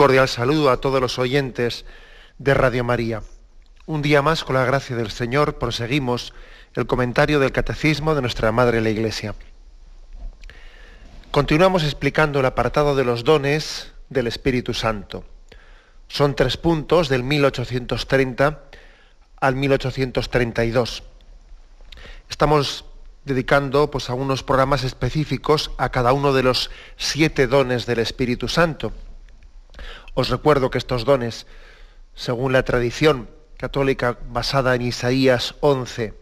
Cordial saludo a todos los oyentes de Radio María. Un día más, con la gracia del Señor, proseguimos el comentario del Catecismo de nuestra Madre la Iglesia. Continuamos explicando el apartado de los dones del Espíritu Santo. Son tres puntos del 1830 al 1832. Estamos dedicando pues, a unos programas específicos a cada uno de los siete dones del Espíritu Santo os recuerdo que estos dones, según la tradición católica basada en Isaías 11,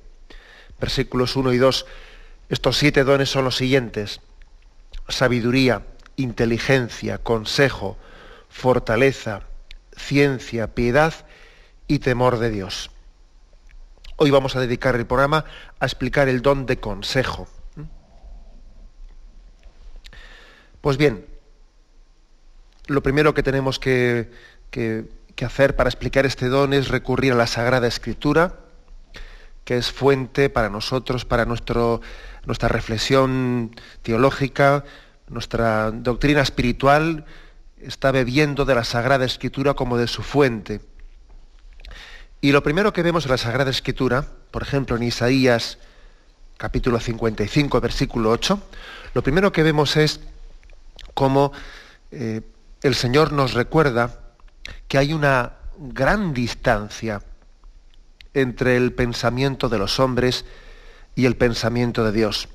versículos 1 y 2, estos siete dones son los siguientes. Sabiduría, inteligencia, consejo, fortaleza, ciencia, piedad y temor de Dios. Hoy vamos a dedicar el programa a explicar el don de consejo. Pues bien, lo primero que tenemos que, hacer para explicar este don es recurrir a la Sagrada Escritura, que es fuente para nosotros, para nuestro, nuestra reflexión teológica, nuestra doctrina espiritual, está bebiendo de la Sagrada Escritura como de su fuente. Y lo primero que vemos en la Sagrada Escritura, por ejemplo en Isaías capítulo 55, versículo 8, lo primero que vemos es cómo eh, el Señor nos recuerda que hay una gran distancia entre el pensamiento de los hombres y el pensamiento de Dios.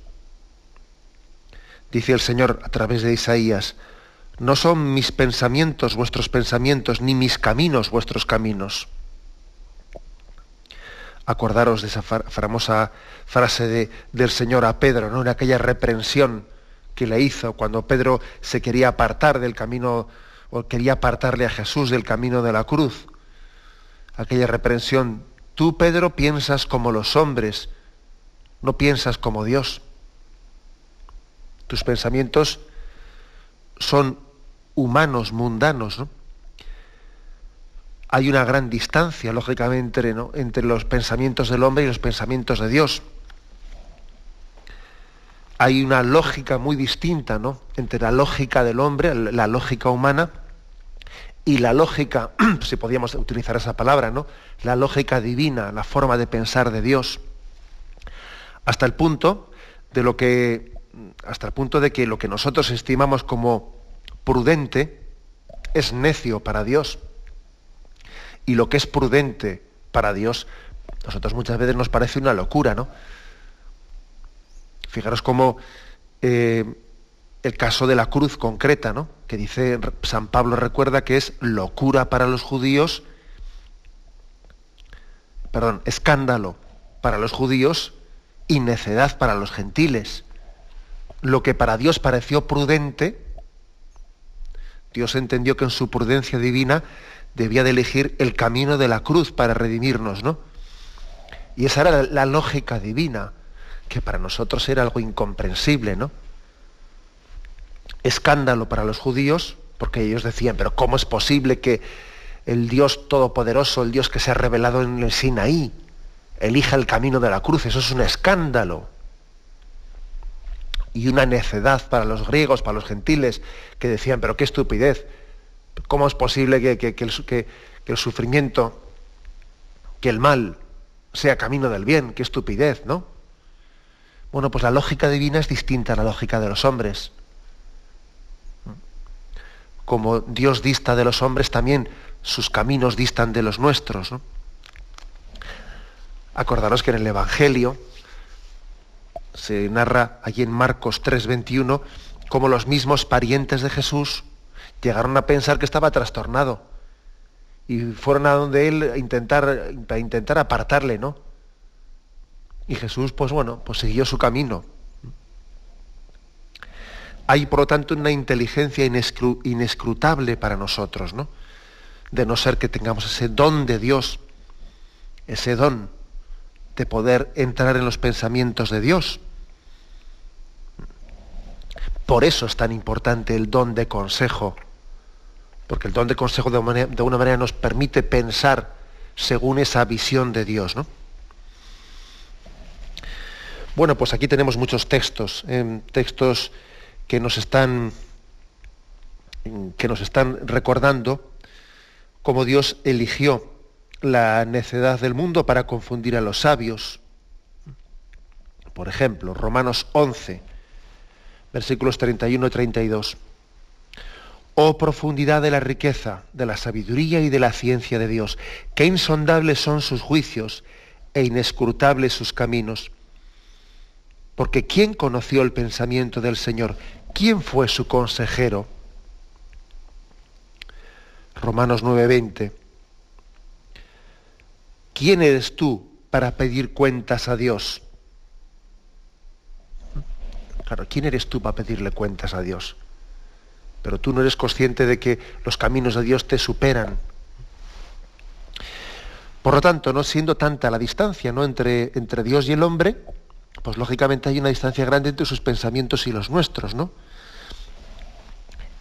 Dice el Señor a través de Isaías, no son mis pensamientos vuestros pensamientos, ni mis caminos vuestros caminos. Acordaros de esa famosa frase del Señor a Pedro, ¿no? en aquella reprensión que le hizo cuando Pedro se quería apartar del camino o quería apartarle a Jesús del camino de la cruz. Aquella reprensión, tú Pedro piensas como los hombres, no piensas como Dios. Tus pensamientos son humanos, mundanos. ¿no? Hay una gran distancia, lógicamente, entre los pensamientos del hombre y los pensamientos de Dios hay una lógica muy distinta ¿no? entre la lógica del hombre, la lógica humana, y la lógica, si podíamos utilizar esa palabra, ¿no? la lógica divina, la forma de pensar de Dios, hasta el punto de lo que, hasta el punto de que lo que nosotros estimamos como prudente es necio para Dios. Y lo que es prudente para Dios, nosotros muchas veces nos parece una locura, ¿no? Fijaros cómo eh, el caso de la cruz concreta, ¿no? que dice San Pablo recuerda que es locura para los judíos, perdón, escándalo para los judíos y necedad para los gentiles. Lo que para Dios pareció prudente, Dios entendió que en su prudencia divina debía de elegir el camino de la cruz para redimirnos, ¿no? Y esa era la lógica divina que para nosotros era algo incomprensible, ¿no? Escándalo para los judíos, porque ellos decían, pero ¿cómo es posible que el Dios Todopoderoso, el Dios que se ha revelado en el Sinaí, elija el camino de la cruz? Eso es un escándalo. Y una necedad para los griegos, para los gentiles, que decían, pero qué estupidez, ¿cómo es posible que, que el sufrimiento, que el mal sea camino del bien? Qué estupidez, ¿no? Bueno, pues la lógica divina es distinta a la lógica de los hombres. Como Dios dista de los hombres, también sus caminos distan de los nuestros. Acordaros que en el Evangelio se narra allí en Marcos 3:21 cómo los mismos parientes de Jesús llegaron a pensar que estaba trastornado y fueron a donde él a intentar, a intentar apartarle, ¿no? Y Jesús, pues bueno, pues siguió su camino. Hay, por lo tanto, una inteligencia inescrutable para nosotros, ¿no? De no ser que tengamos ese don de Dios, ese don de poder entrar en los pensamientos de Dios. Por eso es tan importante el don de consejo, porque el don de consejo de, una manera, nos permite pensar según esa visión de Dios. ¿no? Bueno, pues aquí tenemos muchos textos, eh, textos que nos están que nos están recordando cómo Dios eligió la necedad del mundo para confundir a los sabios. Por ejemplo, Romanos 11, versículos 31 y 32. Oh profundidad de la riqueza, de la sabiduría y de la ciencia de Dios, qué insondables son sus juicios e inescrutables sus caminos. Porque ¿quién conoció el pensamiento del Señor? ¿Quién fue su consejero? Romanos 9:20. ¿Quién eres tú para pedir cuentas a Dios? Claro, ¿quién eres tú para pedirle cuentas a Dios? Pero tú no eres consciente de que los caminos de Dios te superan. Por lo tanto, no siendo tanta la distancia ¿no? entre, entre Dios y el hombre, pues lógicamente hay una distancia grande entre sus pensamientos y los nuestros, ¿no?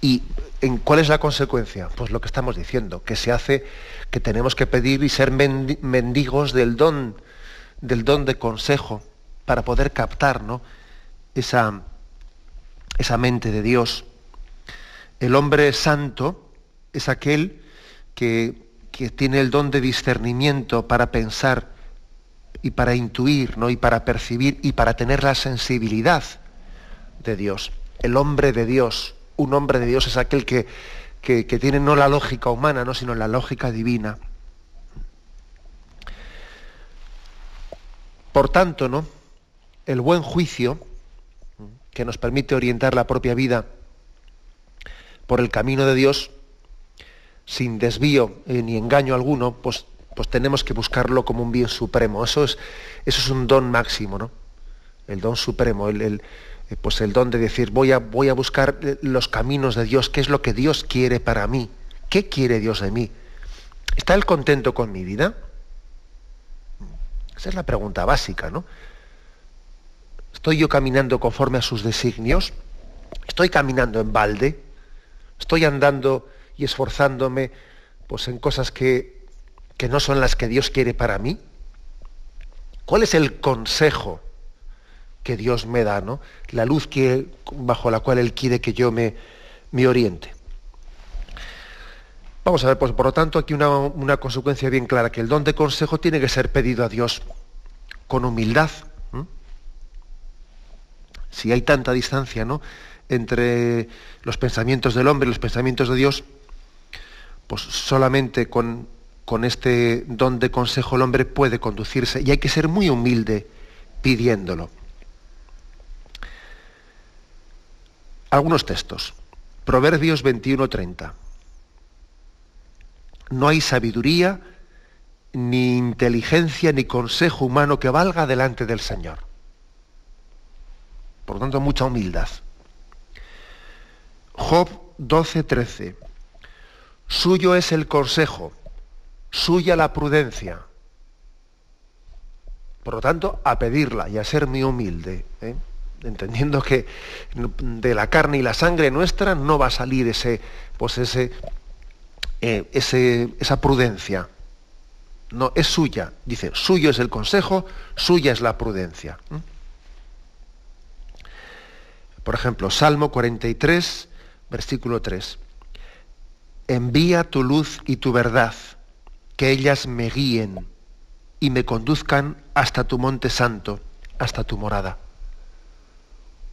¿Y en cuál es la consecuencia? Pues lo que estamos diciendo, que se hace, que tenemos que pedir y ser mendigos del don, del don de consejo, para poder captar ¿no? esa, esa mente de Dios. El hombre santo es aquel que, que tiene el don de discernimiento para pensar y para intuir, ¿no? y para percibir y para tener la sensibilidad de Dios. El hombre de Dios, un hombre de Dios es aquel que, que, tiene no la lógica humana, ¿no? sino la lógica divina. Por tanto, ¿no? el buen juicio, que nos permite orientar la propia vida por el camino de Dios, sin desvío eh, ni engaño alguno, pues pues tenemos que buscarlo como un bien supremo. Eso es, eso es un don máximo, ¿no? El don supremo, el, eh, pues el don de decir, voy a, voy a buscar eh, los caminos de Dios, qué es lo que Dios quiere para mí, qué quiere Dios de mí. ¿Está Él contento con mi vida? Esa es la pregunta básica, ¿no? ¿Estoy yo caminando conforme a sus designios? ¿Estoy caminando en balde? ¿Estoy andando y esforzándome pues, en cosas que que no son las que Dios quiere para mí? ¿Cuál es el consejo que Dios me da, ¿no? la luz que, bajo la cual Él quiere que yo me, me oriente? Vamos a ver, pues por lo tanto, aquí una, consecuencia bien clara, que el don de consejo tiene que ser pedido a Dios con humildad. Si hay tanta distancia ¿no? entre los pensamientos del hombre y los pensamientos de Dios, pues solamente con con este don de consejo el hombre puede conducirse y hay que ser muy humilde pidiéndolo. Algunos textos. Proverbios 21:30. No hay sabiduría, ni inteligencia, ni consejo humano que valga delante del Señor. Por lo tanto, mucha humildad. Job 12:13. Suyo es el consejo suya la prudencia. Por lo tanto, a pedirla y a ser muy humilde, ¿eh? entendiendo que de la carne y la sangre nuestra no va a salir ese, pues ese, eh, esa prudencia. No, es suya. Dice, suyo es el consejo, suya es la prudencia. Por ejemplo, Salmo 43, versículo 3. Envía tu luz y tu verdad que ellas me guíen y me conduzcan hasta tu monte santo, hasta tu morada.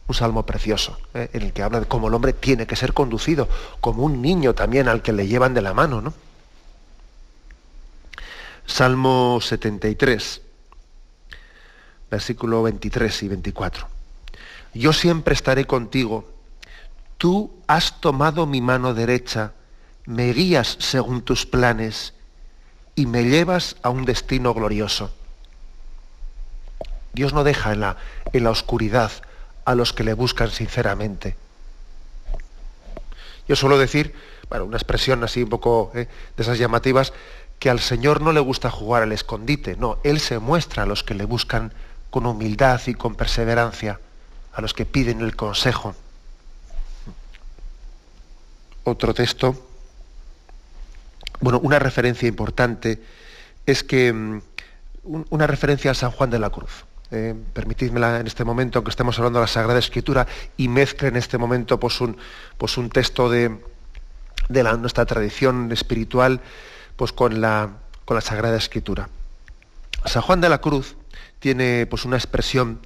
Un salmo precioso, ¿eh? en el que habla de cómo el hombre tiene que ser conducido, como un niño también al que le llevan de la mano. ¿no? Salmo 73, versículo 23 y 24. Yo siempre estaré contigo. Tú has tomado mi mano derecha, me guías según tus planes y me llevas a un destino glorioso. Dios no deja en la, en la oscuridad a los que le buscan sinceramente. Yo suelo decir, bueno, una expresión así un poco eh, de esas llamativas, que al Señor no le gusta jugar al escondite, no, Él se muestra a los que le buscan con humildad y con perseverancia, a los que piden el consejo. Otro texto, bueno, una referencia importante es que mm, una referencia a San Juan de la Cruz. Eh, permitidmela en este momento, aunque estemos hablando de la Sagrada Escritura, y mezcle en este momento pues, un, pues, un texto de, de nuestra tradición espiritual pues, con, la, con la Sagrada Escritura. San Juan de la Cruz tiene pues, una expresión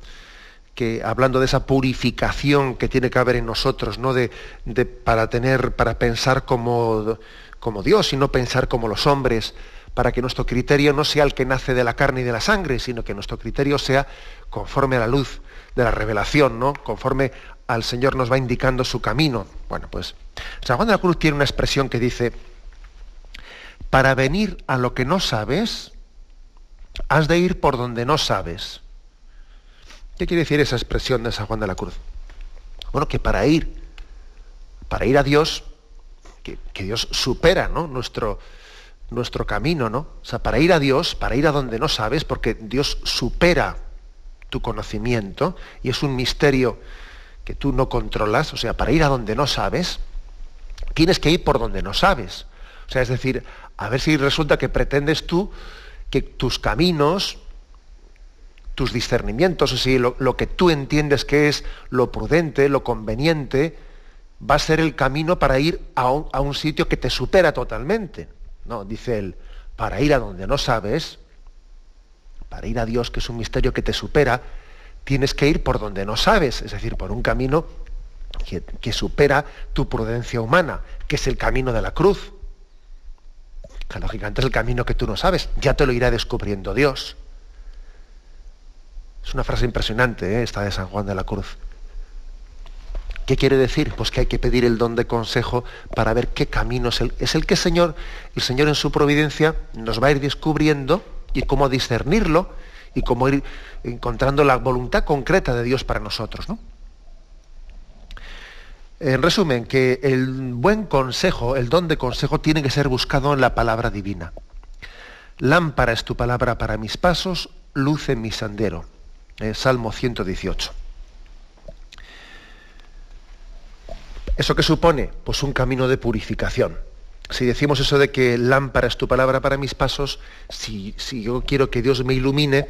que, hablando de esa purificación que tiene que haber en nosotros, ¿no? de, de, para, tener, para pensar como, como Dios y no pensar como los hombres, para que nuestro criterio no sea el que nace de la carne y de la sangre, sino que nuestro criterio sea conforme a la luz de la revelación, ¿no? conforme al Señor nos va indicando su camino. Bueno, pues San Juan de la Cruz tiene una expresión que dice, para venir a lo que no sabes, has de ir por donde no sabes. ¿Qué quiere decir esa expresión de San Juan de la Cruz? Bueno, que para ir, para ir a Dios, que, Dios supera ¿no? nuestro, nuestro camino, ¿no? O sea, para ir a Dios, para ir a donde no sabes, porque Dios supera tu conocimiento y es un misterio que tú no controlas, o sea, para ir a donde no sabes, tienes que ir por donde no sabes. O sea, es decir, a ver si resulta que pretendes tú que tus caminos, tus discernimientos, o sea, lo que tú entiendes que es lo prudente, lo conveniente, va a ser el camino para ir a un, sitio que te supera totalmente. No, dice él, para ir a donde no sabes, para ir a Dios, que es un misterio que te supera, tienes que ir por donde no sabes, es decir, por un camino que, que supera tu prudencia humana, que es el camino de la cruz. Que lógicamente es el camino que tú no sabes, ya te lo irá descubriendo Dios. Es una frase impresionante, ¿eh? esta de San Juan de la Cruz. ¿Qué quiere decir? Pues que hay que pedir el don de consejo para ver qué camino es el, es el que el Señor, el Señor en su providencia nos va a ir descubriendo y cómo discernirlo y cómo ir encontrando la voluntad concreta de Dios para nosotros. ¿no? En resumen, que el buen consejo, el don de consejo, tiene que ser buscado en la palabra divina. Lámpara es tu palabra para mis pasos, luz en mi sendero. Eh, Salmo 118. ¿Eso qué supone? Pues un camino de purificación. Si decimos eso de que lámpara es tu palabra para mis pasos, si, si yo quiero que Dios me ilumine,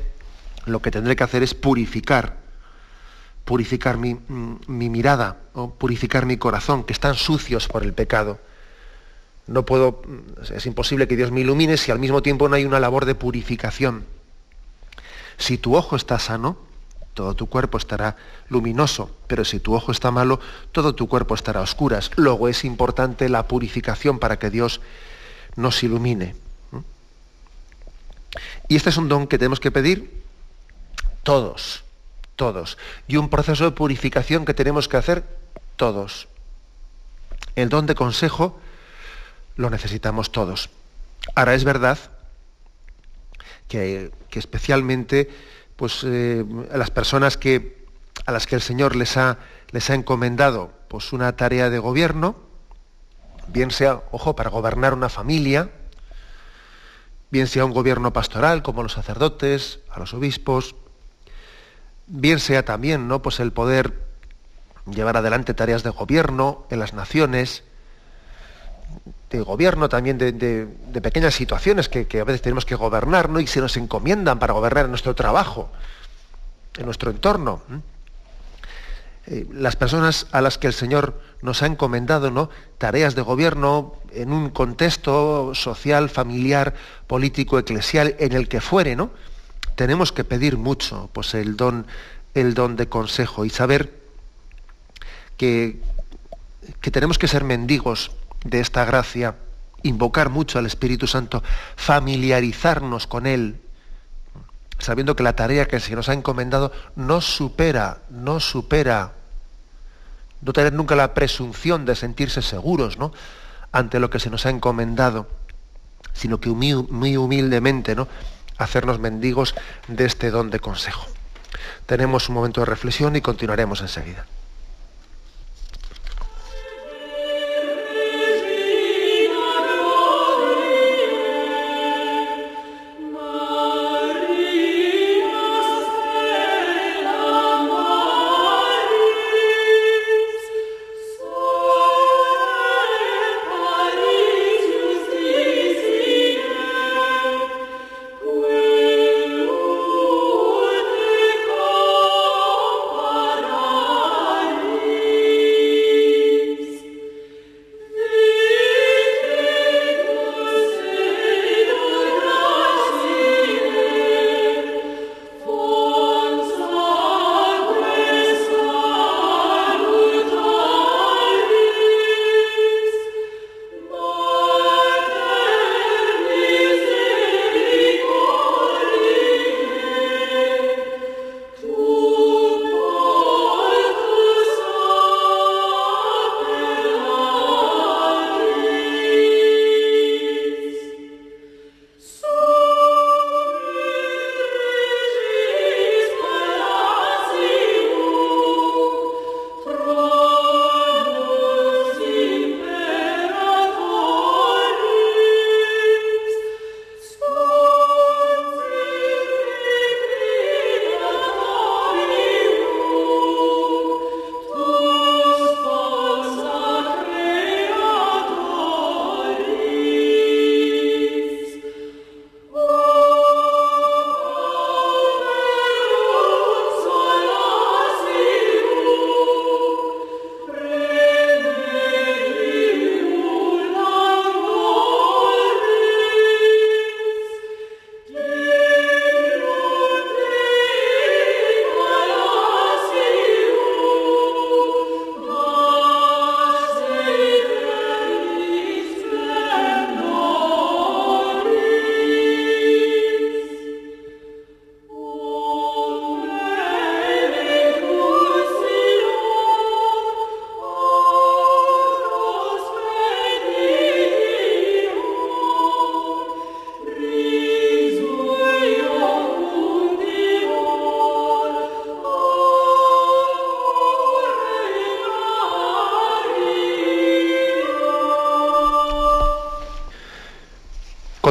lo que tendré que hacer es purificar, purificar mi, mm, mi mirada, o purificar mi corazón, que están sucios por el pecado. No puedo, mm, es imposible que Dios me ilumine si al mismo tiempo no hay una labor de purificación. Si tu ojo está sano, todo tu cuerpo estará luminoso, pero si tu ojo está malo, todo tu cuerpo estará a oscuras. Luego es importante la purificación para que Dios nos ilumine. Y este es un don que tenemos que pedir todos, todos. Y un proceso de purificación que tenemos que hacer todos. El don de consejo lo necesitamos todos. Ahora es verdad que, que especialmente pues, eh, a las personas que, a las que el Señor les ha, les ha encomendado pues, una tarea de gobierno, bien sea, ojo, para gobernar una familia, bien sea un gobierno pastoral, como los sacerdotes, a los obispos, bien sea también ¿no? pues el poder llevar adelante tareas de gobierno en las naciones, de gobierno también de, pequeñas situaciones que, a veces tenemos que gobernar ¿no? y se nos encomiendan para gobernar en nuestro trabajo, en nuestro entorno. Eh, las personas a las que el Señor nos ha encomendado ¿no? tareas de gobierno en un contexto social, familiar, político, eclesial, en el que fuere, ¿no? tenemos que pedir mucho pues, el, don, el don de consejo y saber que, que tenemos que ser mendigos de esta gracia, invocar mucho al Espíritu Santo, familiarizarnos con Él, sabiendo que la tarea que se nos ha encomendado no supera, no supera, no tener nunca la presunción de sentirse seguros ¿no? ante lo que se nos ha encomendado, sino que muy humildemente ¿no? hacernos mendigos de este don de consejo. Tenemos un momento de reflexión y continuaremos enseguida.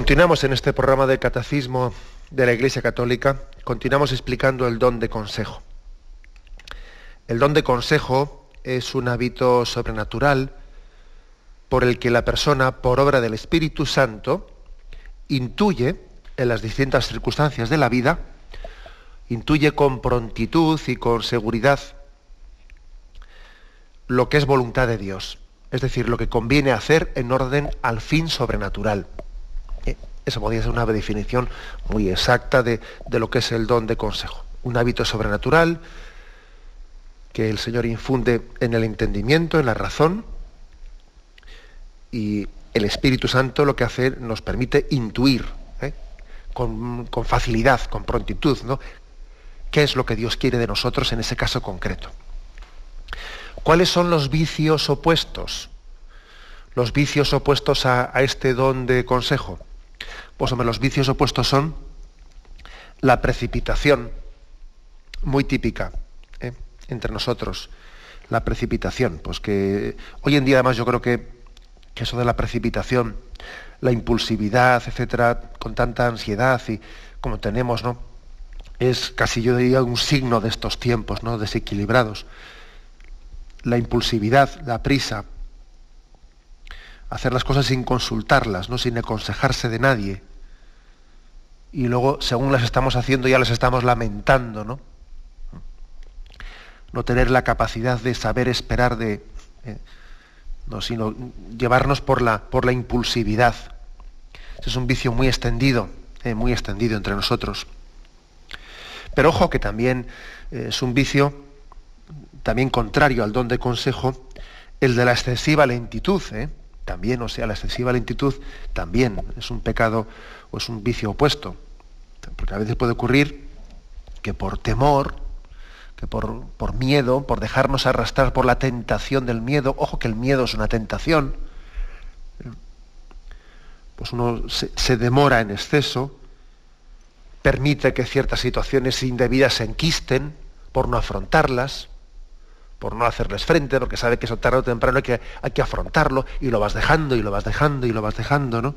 Continuamos en este programa de Catecismo de la Iglesia Católica, continuamos explicando el don de consejo. El don de consejo es un hábito sobrenatural por el que la persona, por obra del Espíritu Santo, intuye en las distintas circunstancias de la vida, intuye con prontitud y con seguridad lo que es voluntad de Dios, es decir, lo que conviene hacer en orden al fin sobrenatural. Esa podría ser una definición muy exacta de, lo que es el don de consejo. Un hábito sobrenatural que el Señor infunde en el entendimiento, en la razón, y el Espíritu Santo lo que hace nos permite intuir ¿eh? con, con, facilidad, con prontitud, ¿no? qué es lo que Dios quiere de nosotros en ese caso concreto. ¿Cuáles son los vicios opuestos? Los vicios opuestos a este don de consejo. Pues hombre, los vicios opuestos son la precipitación, muy típica ¿eh? entre nosotros. La precipitación, pues que hoy en día además yo creo que, eso de la precipitación, la impulsividad, etcétera, con tanta ansiedad y como tenemos, ¿no? Es casi yo diría un signo de estos tiempos, ¿no? Desequilibrados. La impulsividad, la prisa, hacer las cosas sin consultarlas, ¿no? sin aconsejarse de nadie. Y luego, según las estamos haciendo, ya las estamos lamentando, ¿no? No tener la capacidad de saber esperar de. Eh, no, sino llevarnos por la, por la impulsividad. Es un vicio muy extendido, eh, muy extendido entre nosotros. Pero ojo que también eh, es un vicio también contrario al don de consejo, el de la excesiva lentitud. ¿eh? También, o sea, la excesiva lentitud también es un pecado o es un vicio opuesto. Porque a veces puede ocurrir que por temor, que por, por miedo, por dejarnos arrastrar por la tentación del miedo, ojo que el miedo es una tentación, pues uno se, se demora en exceso, permite que ciertas situaciones indebidas se enquisten por no afrontarlas, por no hacerles frente, porque sabe que eso tarde o temprano hay que, hay que afrontarlo, y lo vas dejando, y lo vas dejando, y lo vas dejando, ¿no?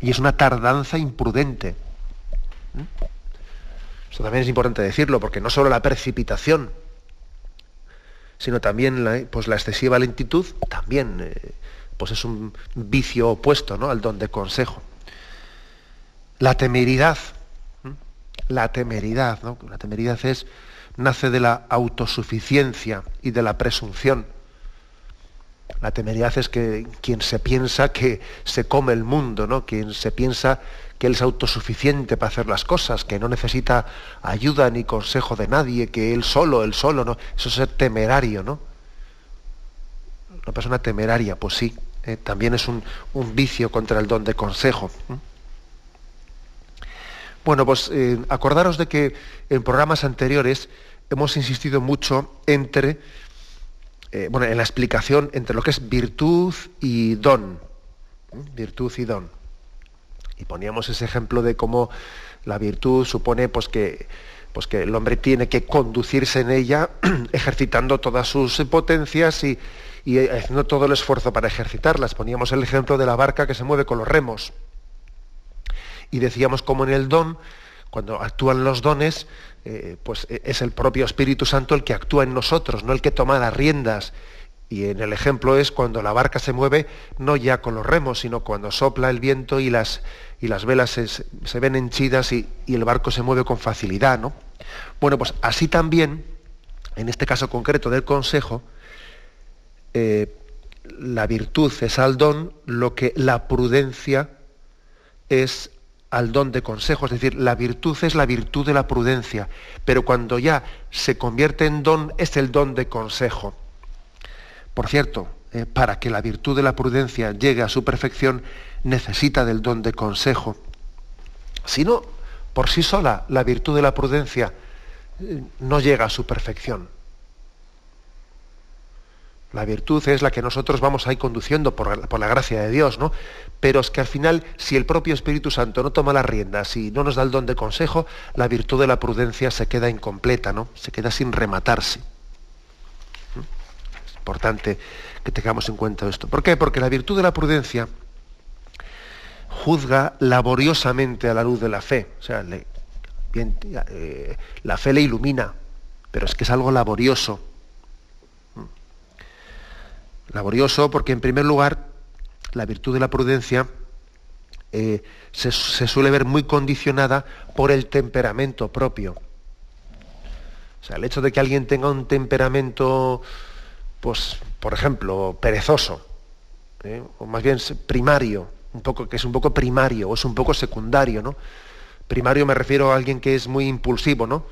Y es una tardanza imprudente. ¿Mm? Eso también es importante decirlo, porque no solo la precipitación, sino también la, pues la excesiva lentitud, también eh, pues es un vicio opuesto ¿no? al don de consejo. La temeridad, la temeridad, ¿no? La temeridad es nace de la autosuficiencia y de la presunción. La temeridad es que quien se piensa que se come el mundo, ¿no? Quien se piensa que él es autosuficiente para hacer las cosas, que no necesita ayuda ni consejo de nadie, que él solo, él solo, ¿no? Eso es ser temerario, ¿no? Una persona temeraria, pues sí, eh, también es un, vicio contra el don de consejo. Bueno, pues eh, acordaros de que en programas anteriores hemos insistido mucho entre, eh, bueno, en la explicación entre lo que es virtud y don. Virtud y don. Y poníamos ese ejemplo de cómo la virtud supone pues, que, pues, que el hombre tiene que conducirse en ella ejercitando todas sus potencias y, y haciendo todo el esfuerzo para ejercitarlas. Poníamos el ejemplo de la barca que se mueve con los remos y decíamos como en el don, cuando actúan los dones, eh, pues e, es el propio Espíritu Santo el que actúa en nosotros, no el que toma las riendas. Y en el ejemplo es cuando la barca se mueve, no ya con los remos, sino cuando sopla el viento y las, y las velas se, ven henchidas y, el barco se mueve con facilidad. ¿no? Bueno, pues así también, en este caso concreto del consejo, eh, la virtud es al don lo que la prudencia es al don de consejo, es decir, la virtud es la virtud de la prudencia, pero cuando ya se convierte en don es el don de consejo. Por cierto, eh, para que la virtud de la prudencia llegue a su perfección, necesita del don de consejo. Si no, por sí sola, la virtud de la prudencia eh, no llega a su perfección. La virtud es la que nosotros vamos ahí conduciendo por, la gracia de Dios, ¿no? Pero es que al final, si el propio Espíritu Santo no toma las riendas y no nos da el don de consejo, la virtud de la prudencia se queda incompleta, ¿no? Se queda sin rematarse. ¿Mm? Es importante que tengamos en cuenta esto. ¿Por qué? Porque la virtud de la prudencia juzga laboriosamente a la luz de la fe. O sea, eh, la fe le ilumina, pero es que es algo laborioso. Laborioso porque en primer lugar la virtud de la prudencia eh, se, suele ver muy condicionada por el temperamento propio. O sea, el hecho de que alguien tenga un temperamento, pues, por ejemplo, perezoso, ¿eh? o más bien primario, un poco, que es un poco primario o es un poco secundario, ¿no? Primario me refiero a alguien que es muy impulsivo, ¿no?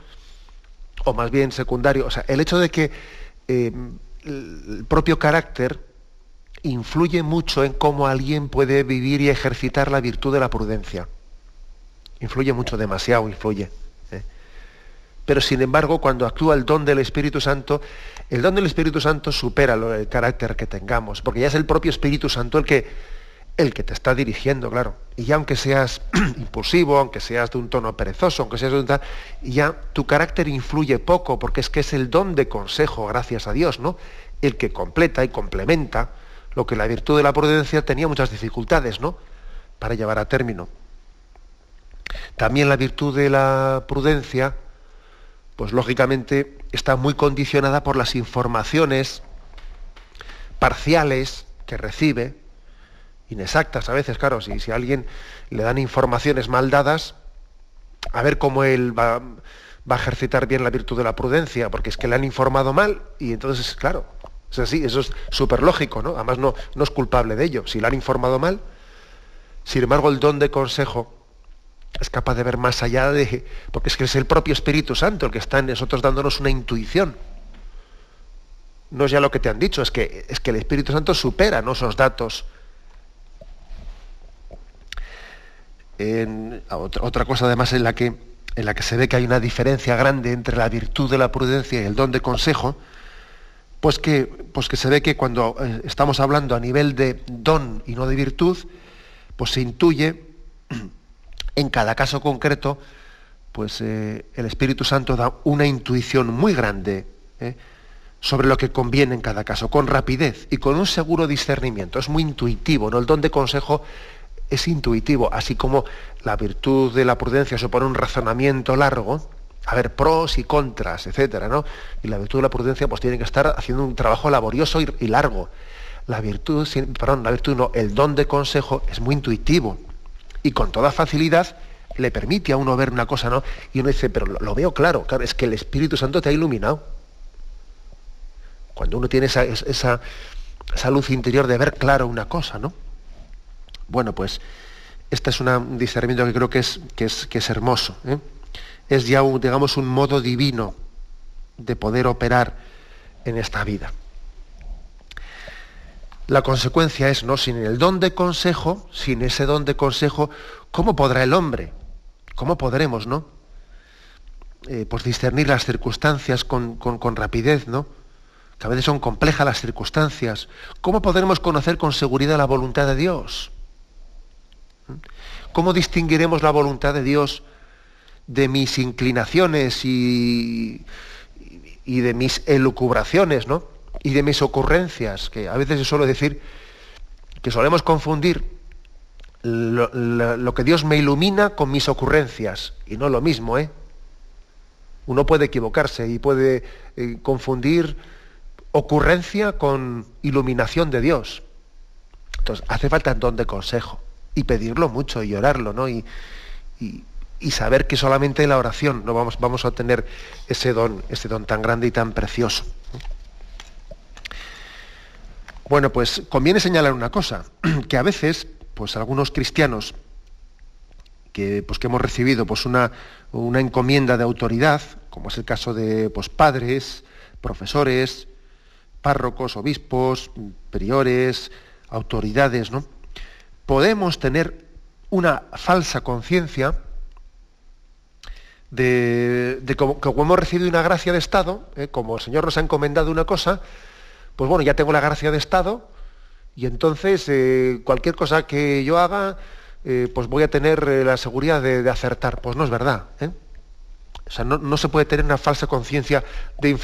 O más bien secundario. O sea, el hecho de que eh, el propio carácter influye mucho en cómo alguien puede vivir y ejercitar la virtud de la prudencia. Influye mucho, demasiado influye. ¿eh? Pero sin embargo, cuando actúa el don del Espíritu Santo, el don del Espíritu Santo supera el carácter que tengamos, porque ya es el propio Espíritu Santo el que, el que te está dirigiendo, claro. Y ya aunque seas impulsivo, aunque seas de un tono perezoso, aunque seas de un tal, ya tu carácter influye poco, porque es que es el don de consejo, gracias a Dios, ¿no? El que completa y complementa lo que la virtud de la prudencia tenía muchas dificultades, ¿no? Para llevar a término. También la virtud de la prudencia, pues lógicamente está muy condicionada por las informaciones parciales que recibe, inexactas a veces, claro, si, si a alguien le dan informaciones mal dadas, a ver cómo él va, va a ejercitar bien la virtud de la prudencia, porque es que le han informado mal y entonces, claro, es así, eso es súper lógico, ¿no? Además no, no es culpable de ello. Si le han informado mal, sin embargo el don de consejo es capaz de ver más allá de... porque es que es el propio Espíritu Santo el que está en nosotros dándonos una intuición. No es ya lo que te han dicho, es que, es que el Espíritu Santo supera ¿no? esos datos. Otra, cosa además en la, que, en la que se ve que hay una diferencia grande entre la virtud de la prudencia y el don de consejo, pues que, pues que se ve que cuando eh, estamos hablando a nivel de don y no de virtud, pues se intuye en cada caso concreto, pues eh, el Espíritu Santo da una intuición muy grande eh, sobre lo que conviene en cada caso, con rapidez y con un seguro discernimiento. Es muy intuitivo, ¿no? El don de consejo es intuitivo, así como la virtud de la prudencia supone un razonamiento largo, a ver, pros y contras, etcétera, ¿no? Y la virtud de la prudencia pues tiene que estar haciendo un trabajo laborioso y, largo. La virtud, perdón, la virtud no, el don de consejo es muy intuitivo y con toda facilidad le permite a uno ver una cosa, ¿no? Y uno dice, pero lo, veo claro, claro, es que el Espíritu Santo te ha iluminado. Cuando uno tiene esa, esa, luz interior de ver claro una cosa, ¿no? Bueno, pues este es un discernimiento que creo que es, que es, que es hermoso. ¿eh? es ya, un, digamos, un modo divino de poder operar en esta vida. La consecuencia es, ¿no? Sin el don de consejo, sin ese don de consejo, ¿cómo podrá el hombre? ¿Cómo podremos, no? Eh, pues discernir las circunstancias con, con, rapidez, ¿no? Que a veces son complejas las circunstancias. ¿Cómo podremos conocer con seguridad la voluntad de Dios? ¿Cómo distinguiremos la voluntad de Dios de mis inclinaciones y, de mis elucubraciones, ¿no? Y de mis ocurrencias, que a veces suelo decir que solemos confundir lo, que Dios me ilumina con mis ocurrencias, y no lo mismo, ¿eh? Uno puede equivocarse y puede eh, confundir ocurrencia con iluminación de Dios. Entonces, hace falta don de consejo y pedirlo mucho y orarlo, ¿no? y, y saber que solamente en la oración no vamos, vamos a obtener ese don, ese don tan grande y tan precioso. Bueno, pues conviene señalar una cosa, que a veces, pues algunos cristianos que, pues, que hemos recibido pues, una, una encomienda de autoridad, como es el caso de pues, padres, profesores, párrocos, obispos, priores, autoridades, ¿no? Podemos tener una falsa conciencia de, que como hemos recibido una gracia de Estado, eh, como el Señor nos ha encomendado una cosa, pues bueno, ya tengo la gracia de Estado y entonces eh, cualquier cosa que yo haga, eh, pues voy a tener la seguridad de, acertar. Pues no es verdad. O sea, no, se puede tener una falsa conciencia de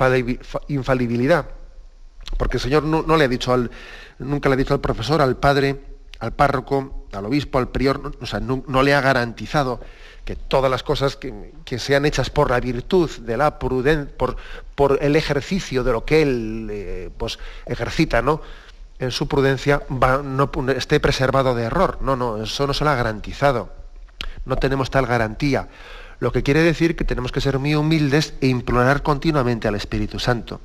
infalibilidad. Porque el Señor no, le ha dicho al, nunca le ha dicho al profesor, al padre, al párroco, al obispo, al prior, no, le ha garantizado que todas las cosas que, sean hechas por la virtud de la prudencia, por, por, el ejercicio de lo que él eh, pues, ejercita, ¿no? En su prudencia va, no, esté preservado de error. No, no, eso no se lo ha garantizado. No tenemos tal garantía. Lo que quiere decir que tenemos que ser muy humildes e implorar continuamente al Espíritu Santo,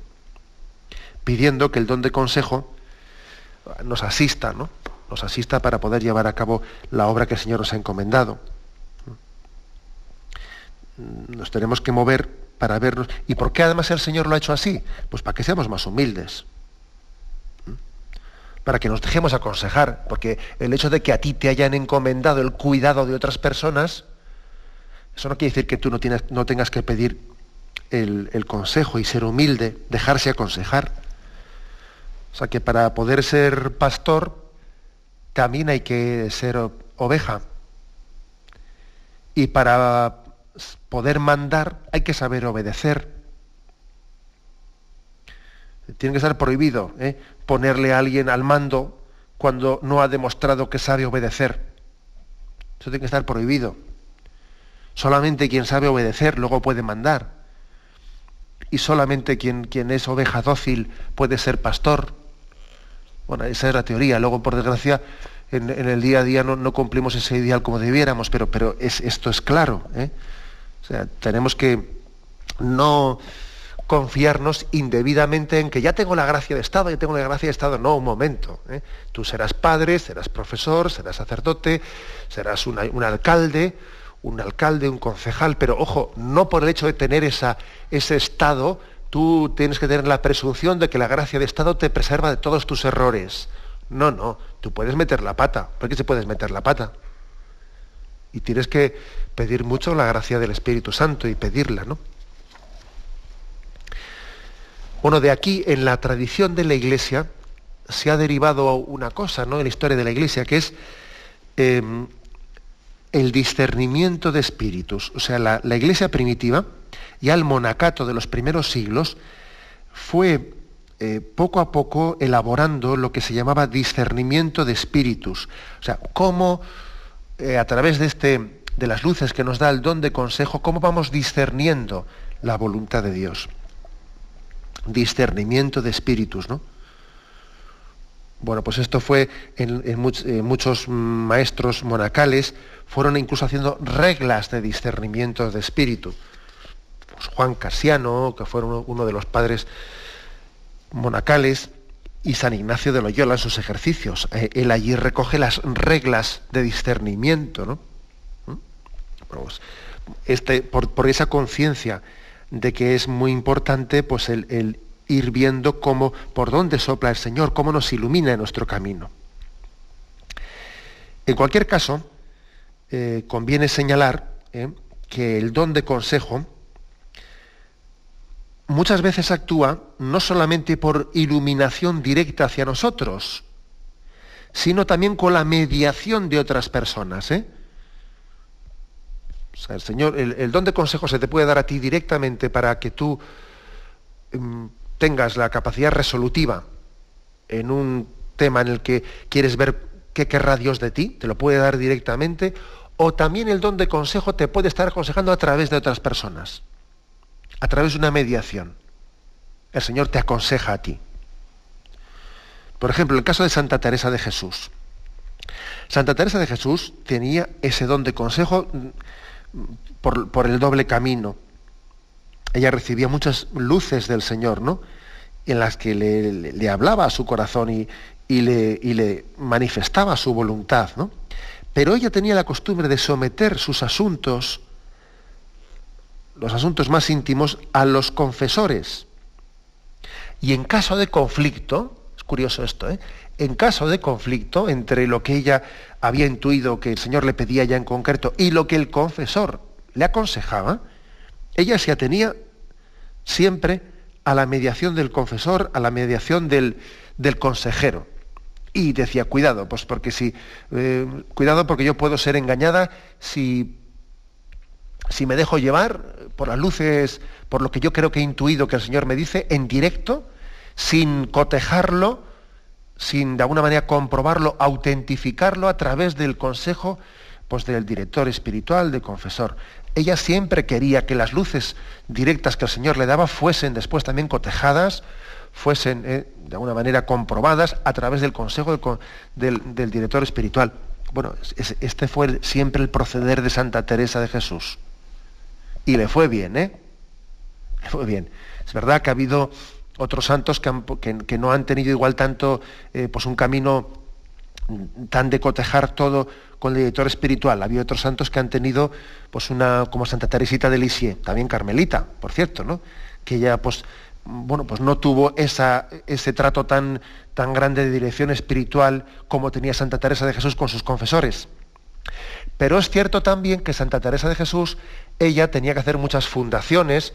pidiendo que el don de consejo nos asista, ¿no? Nos asista para poder llevar a cabo la obra que el Señor nos ha encomendado. Nos tenemos que mover para vernos. ¿Y por qué además el Señor lo ha hecho así? Pues para que seamos más humildes. Para que nos dejemos aconsejar. Porque el hecho de que a ti te hayan encomendado el cuidado de otras personas, eso no quiere decir que tú no, tengas que pedir el, el consejo y ser humilde, dejarse aconsejar. O sea que para poder ser pastor también hay que ser oveja. Y para poder mandar hay que saber obedecer. Tiene que ser prohibido ¿eh? ponerle a alguien al mando cuando no ha demostrado que sabe obedecer. Eso tiene que estar prohibido. Solamente quien sabe obedecer luego puede mandar. Y solamente quien, quien es oveja dócil puede ser pastor. Bueno, esa es la teoría. Luego, por desgracia, en, el día a día no, cumplimos ese ideal como debiéramos, pero, pero es, esto es claro. ¿eh? O sea, tenemos que no confiarnos indebidamente en que ya tengo la gracia de Estado, ya tengo la gracia de Estado. No, un momento. ¿eh? Tú serás padre, serás profesor, serás sacerdote, serás un alcalde, un alcalde, un concejal, pero ojo, no por el hecho de tener esa, ese Estado tú tienes que tener la presunción de que la gracia de Estado te preserva de todos tus errores. No, no, tú puedes meter la pata. ¿Por qué se puedes meter la pata? Y tienes que pedir mucho la gracia del Espíritu Santo y pedirla, ¿no? Bueno, de aquí en la tradición de la Iglesia se ha derivado una cosa, ¿no? En la historia de la Iglesia, que es em, el discernimiento de espíritus. O sea, la Iglesia primitiva, y al monacato de los primeros siglos, fue eh, poco a poco elaborando lo que se llamaba discernimiento de espíritus. O sea, cómo eh, a través de, este, de las luces que nos da el don de consejo, cómo vamos discerniendo la voluntad de Dios. Discernimiento de espíritus, ¿no? Bueno, pues esto fue en, muchos maestros monacales, fueron incluso haciendo reglas de discernimiento de espíritu. Juan Casiano, que fue uno, de los padres monacales, y San Ignacio de Loyola en sus ejercicios. Eh, él allí recoge las reglas de discernimiento, ¿no? ¿Mm? Pues, este, por, esa conciencia de que es muy importante pues, el, ir viendo cómo, por dónde sopla el Señor, cómo nos ilumina en nuestro camino. En cualquier caso, eh, conviene señalar eh, que el don de consejo muchas veces actúa no solamente por iluminación directa hacia nosotros, sino también con la mediación de otras personas. ¿eh? O sea, el Señor, el, don de consejo se te puede dar a ti directamente para que tú em, tengas la capacidad resolutiva en un tema en el que quieres ver qué querrá Dios de ti, te lo puede dar directamente, o también el don de consejo te puede estar aconsejando a través de otras personas a través de una mediación. El Señor te aconseja a ti. Por ejemplo, el caso de Santa Teresa de Jesús. Santa Teresa de Jesús tenía ese don de consejo por, el doble camino. Ella recibía muchas luces del Señor, ¿no? En las que le, hablaba a su corazón y, le, y, le, manifestaba su voluntad, ¿no? Pero ella tenía la costumbre de someter sus asuntos los asuntos más íntimos a los confesores. Y en caso de conflicto, es curioso esto, ¿eh? en caso de conflicto entre lo que ella había intuido que el Señor le pedía ya en concreto y lo que el confesor le aconsejaba, ella se atenía siempre a la mediación del confesor, a la mediación del, del consejero. Y decía, cuidado, pues porque si, eh, cuidado porque yo puedo ser engañada si si me dejo llevar por las luces, por lo que yo creo que he intuido que el Señor me dice, en directo, sin cotejarlo, sin de alguna manera comprobarlo, autentificarlo a través del consejo pues, del director espiritual, del confesor. Ella siempre quería que las luces directas que el Señor le daba fuesen después también cotejadas, fuesen eh, de alguna manera comprobadas a través del consejo del, director espiritual. Bueno, este fue siempre el proceder de Santa Teresa de Jesús. Y le fue bien, ¿eh? Le fue bien. Es verdad que ha habido otros santos que, no han tenido igual tanto eh, pues un camino tan de cotejar todo con el director espiritual. Había otros santos que han tenido pues una como Santa Teresita de Lisieux, también carmelita, por cierto, ¿no? Que ella pues bueno, pues no tuvo esa, ese trato tan, tan grande de dirección espiritual como tenía Santa Teresa de Jesús con sus confesores. Pero es cierto también que Santa Teresa de Jesús, ella tenía que hacer muchas fundaciones,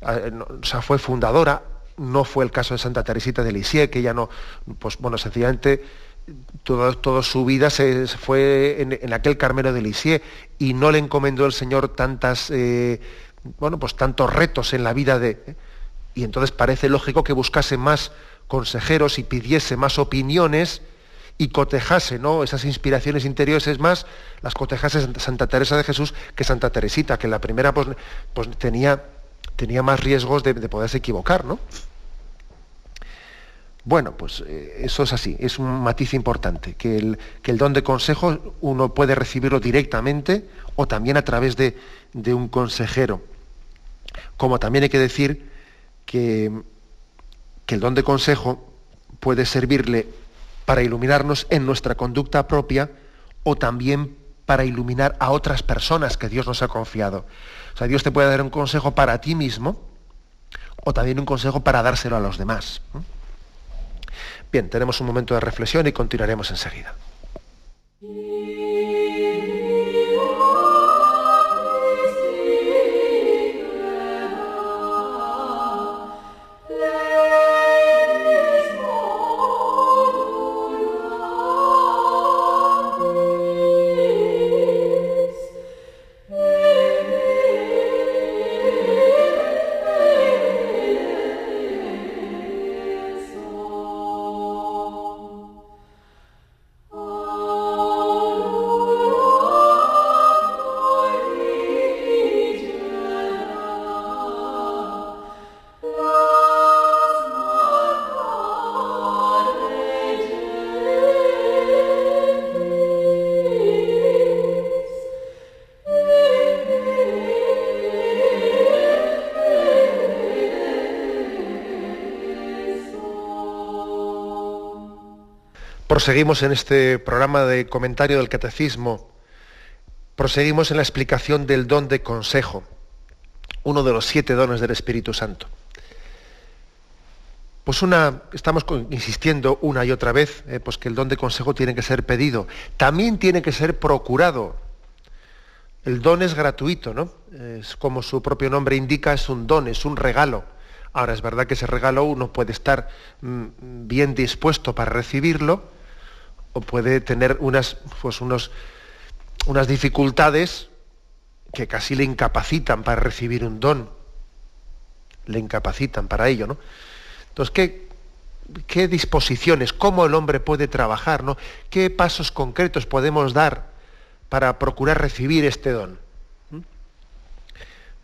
o sea, fue fundadora, no fue el caso de Santa Teresita de Lisieux, que ella no, pues bueno, sencillamente toda, su vida se, fue en, aquel Carmelo de Lisieux y no le encomendó el Señor tantas, eh, bueno, pues tantos retos en la vida de... Y entonces parece lógico que buscase más consejeros y pidiese más opiniones y cotejase ¿no? esas inspiraciones interiores, es más, las cotejase Santa Teresa de Jesús que Santa Teresita, que la primera pues, pues tenía, tenía más riesgos de, de poderse equivocar, ¿no? Bueno, pues eh, eso es así, es un matiz importante, que el, el, don de consejo uno puede recibirlo directamente o también a través de, un consejero. Como también hay que decir que, que el don de consejo puede servirle para iluminarnos en nuestra conducta propia o también para iluminar a otras personas que Dios nos ha confiado. O sea, Dios te puede dar un consejo para ti mismo o también un consejo para dárselo a los demás. Bien, tenemos un momento de reflexión y continuaremos enseguida. Proseguimos en este programa de comentario del catecismo, proseguimos en la explicación del don de consejo, uno de los siete dones del Espíritu Santo. Pues una, estamos insistiendo una y otra vez, eh, pues que el don de consejo tiene que ser pedido, también tiene que ser procurado. El don es gratuito, ¿no? Es como su propio nombre indica, es un don, es un regalo. Ahora es verdad que ese regalo uno puede estar mm, bien dispuesto para recibirlo, puede tener unas, pues unos, unas dificultades que casi le incapacitan para recibir un don. Le incapacitan para ello, ¿no? Entonces, ¿qué, qué disposiciones, cómo el hombre puede trabajar, ¿no? ¿Qué pasos concretos podemos dar para procurar recibir este don? ¿Mm?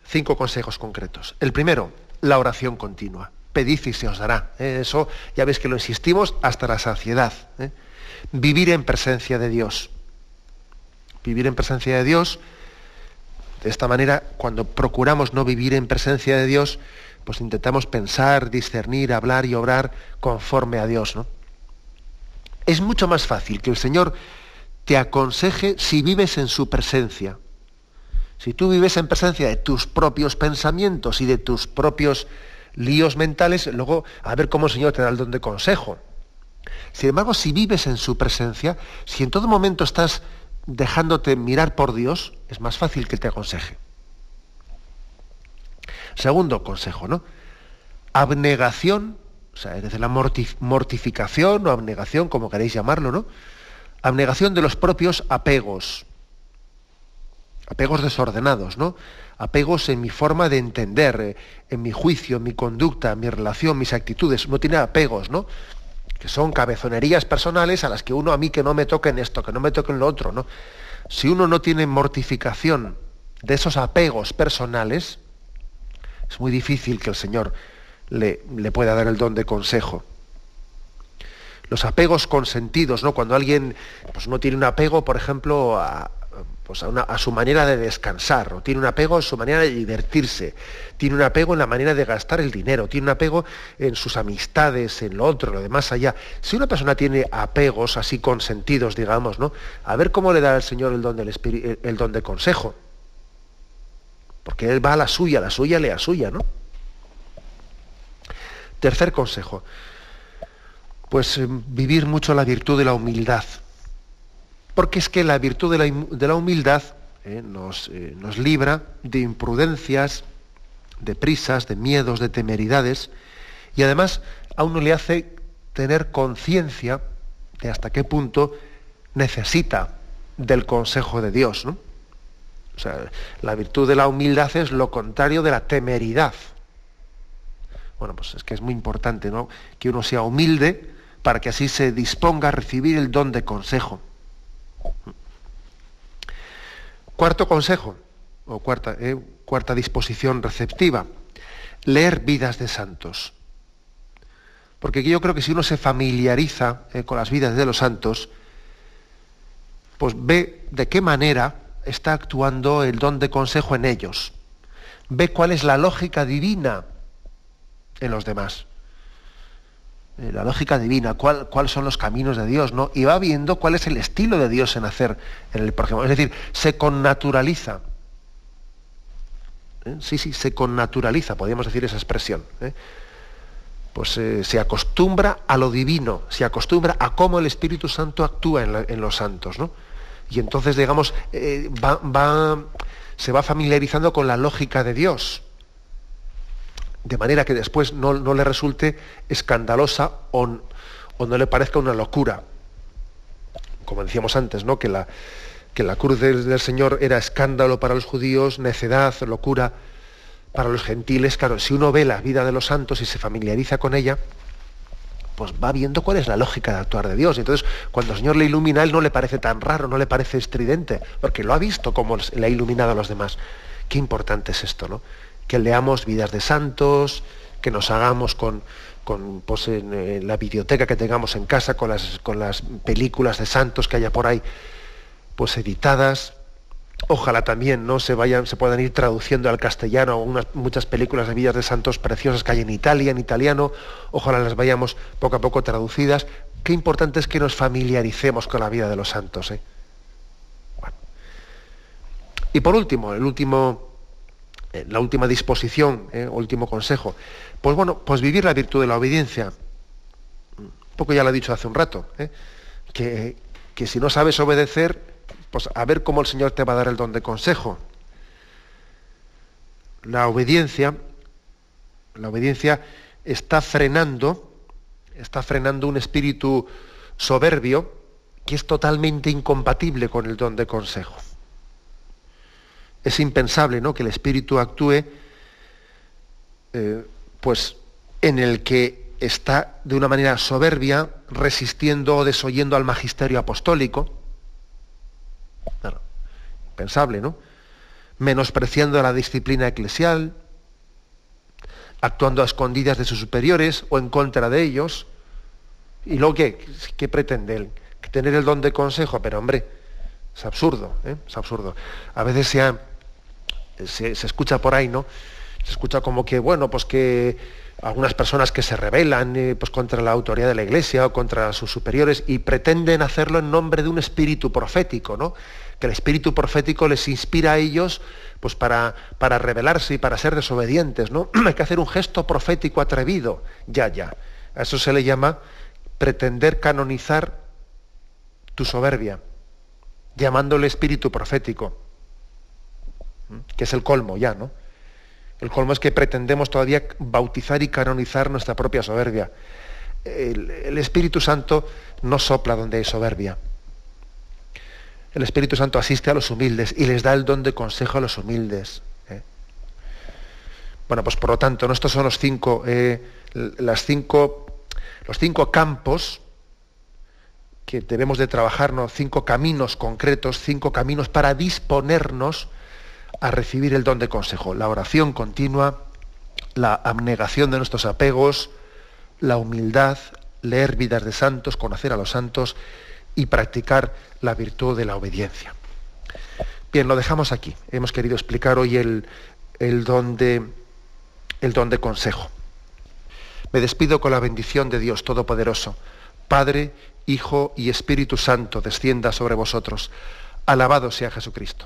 Cinco consejos concretos. El primero, la oración continua. Pedid y se os dará. ¿eh? Eso ya ves que lo insistimos hasta la saciedad. ¿eh? Vivir en presencia de Dios. Vivir en presencia de Dios, de esta manera, cuando procuramos no vivir en presencia de Dios, pues intentamos pensar, discernir, hablar y obrar conforme a Dios. ¿no? Es mucho más fácil que el Señor te aconseje si vives en su presencia. Si tú vives en presencia de tus propios pensamientos y de tus propios líos mentales, luego a ver cómo el Señor te da el don de consejo. Sin embargo, si vives en su presencia, si en todo momento estás dejándote mirar por Dios, es más fácil que te aconseje. Segundo consejo, ¿no? Abnegación, o sea, es decir, la mortificación o abnegación, como queréis llamarlo, ¿no? Abnegación de los propios apegos. Apegos desordenados, ¿no? Apegos en mi forma de entender, eh, en mi juicio, en mi conducta, en mi relación, mis actitudes. No tiene apegos, ¿no? Que son cabezonerías personales a las que uno a mí que no me toquen esto, que no me toquen lo otro, ¿no? Si uno no tiene mortificación de esos apegos personales, es muy difícil que el Señor le, le pueda dar el don de consejo. Los apegos consentidos, ¿no? Cuando alguien pues, no tiene un apego, por ejemplo, a, pues a, su manera de descansar, o tiene un apego en su manera de divertirse, tiene un apego en la manera de gastar el dinero, tiene un apego en sus amistades, en lo otro, lo de más allá. Si una persona tiene apegos así consentidos, digamos, ¿no? A ver cómo le da al Señor el don, del el don de consejo. Porque Él va a la suya, la suya le a suya, ¿no? Tercer consejo, pues eh, vivir mucho la virtud de la humildad. Porque es que la virtud de la, humildad eh, nos, eh, nos libra de imprudencias, de prisas, de miedos, de temeridades, y además a uno le hace tener conciencia de hasta qué punto necesita del consejo de Dios. O sea, la virtud de la humildad es lo contrario de la temeridad. Bueno, pues es que es muy importante ¿no? que uno sea humilde para que así se disponga a recibir el don de consejo. Cuarto consejo, o cuarta, eh, cuarta disposición receptiva, leer vidas de santos. Porque yo creo que si uno se familiariza eh, con las vidas de los santos, pues ve de qué manera está actuando el don de consejo en ellos. Ve cuál es la lógica divina en los demás. Eh, la lógica divina, cuáles son los caminos de Dios, ¿no? Y va viendo cuál es el estilo de Dios en hacer en el prójimo. Es decir, se connaturaliza. ¿Eh? Sí, sí, se connaturaliza, podríamos decir esa expresión. ¿eh? Pues se acostumbra a lo divino, se acostumbra a cómo el Espíritu Santo actúa en, los santos, ¿no? Y entonces, digamos, va, se va familiarizando con la lógica de Dios de manera que después no, le resulte escandalosa o, no le parezca una locura. Como decíamos antes, ¿no? que, la, que la cruz del, Señor era escándalo para los judíos, necedad, locura para los gentiles. Claro, si uno ve la vida de los santos y se familiariza con ella, pues va viendo cuál es la lógica de actuar de Dios. Entonces, cuando el Señor le ilumina, a él no le parece tan raro, no le parece estridente, porque lo ha visto como le ha iluminado a los demás. Qué importante es esto, ¿no? Que leamos vidas de santos, que nos hagamos con, pues, en, la biblioteca que tengamos en casa, con las, con las películas de santos que haya por ahí, pues editadas. Ojalá también ¿no? se, vayan, se puedan ir traduciendo al castellano muchas películas de vidas de santos preciosas que hay en Italia, en italiano. Ojalá las vayamos poco a poco traducidas. Qué importante es que nos familiaricemos con la vida de los santos. ¿eh? Y por último, el último eh, la última disposición, eh, último consejo, pues bueno, pues vivir la virtud de la obediencia. Un poco ya lo he dicho hace un rato, eh, que, que si no sabes obedecer, pues a ver cómo el Señor te va a dar el don de consejo. La obediencia, la obediencia está frenando, está frenando un espíritu soberbio que es totalmente incompatible con el don de consejo es impensable ¿no? que el Espíritu actúe eh, pues, en el que está de una manera soberbia resistiendo o desoyendo al magisterio apostólico. Claro, impensable, ¿no? Menospreciando la disciplina eclesial, actuando a escondidas de sus superiores o en contra de ellos. ¿Y luego qué? ¿Qué pretende él? Tener el don de consejo, pero hombre, es absurdo, ¿eh? es absurdo. A veces se se, escucha por ahí, ¿no? Se escucha como que, bueno, pues que algunas personas que se rebelan eh, pues contra la autoridad de la Iglesia o contra sus superiores y pretenden hacerlo en nombre de un espíritu profético, ¿no? Que el espíritu profético les inspira a ellos pues para, para rebelarse y para ser desobedientes, ¿no? Hay que hacer un gesto profético atrevido, ya, ya. A eso se le llama pretender canonizar tu soberbia, llamándole espíritu profético que es el colmo ya, ¿no? El colmo es que pretendemos todavía bautizar y canonizar nuestra propia soberbia. El, Espíritu Santo no sopla donde hay soberbia. El Espíritu Santo asiste a los humildes y les da el don de consejo a los humildes. ¿eh? Bueno, pues por lo tanto, estos son los cinco, eh, las cinco los cinco campos que debemos de trabajarnos, cinco caminos concretos, cinco caminos para disponernos a recibir el don de consejo. La oración continua, la abnegación de nuestros apegos, la humildad, leer vidas de santos, conocer a los santos y practicar la virtud de la obediencia. Bien, lo dejamos aquí. Hemos querido explicar hoy el, el, don, de, el don de consejo. Me despido con la bendición de Dios Todopoderoso, Padre, Hijo y Espíritu Santo, descienda sobre vosotros. Alabado sea Jesucristo.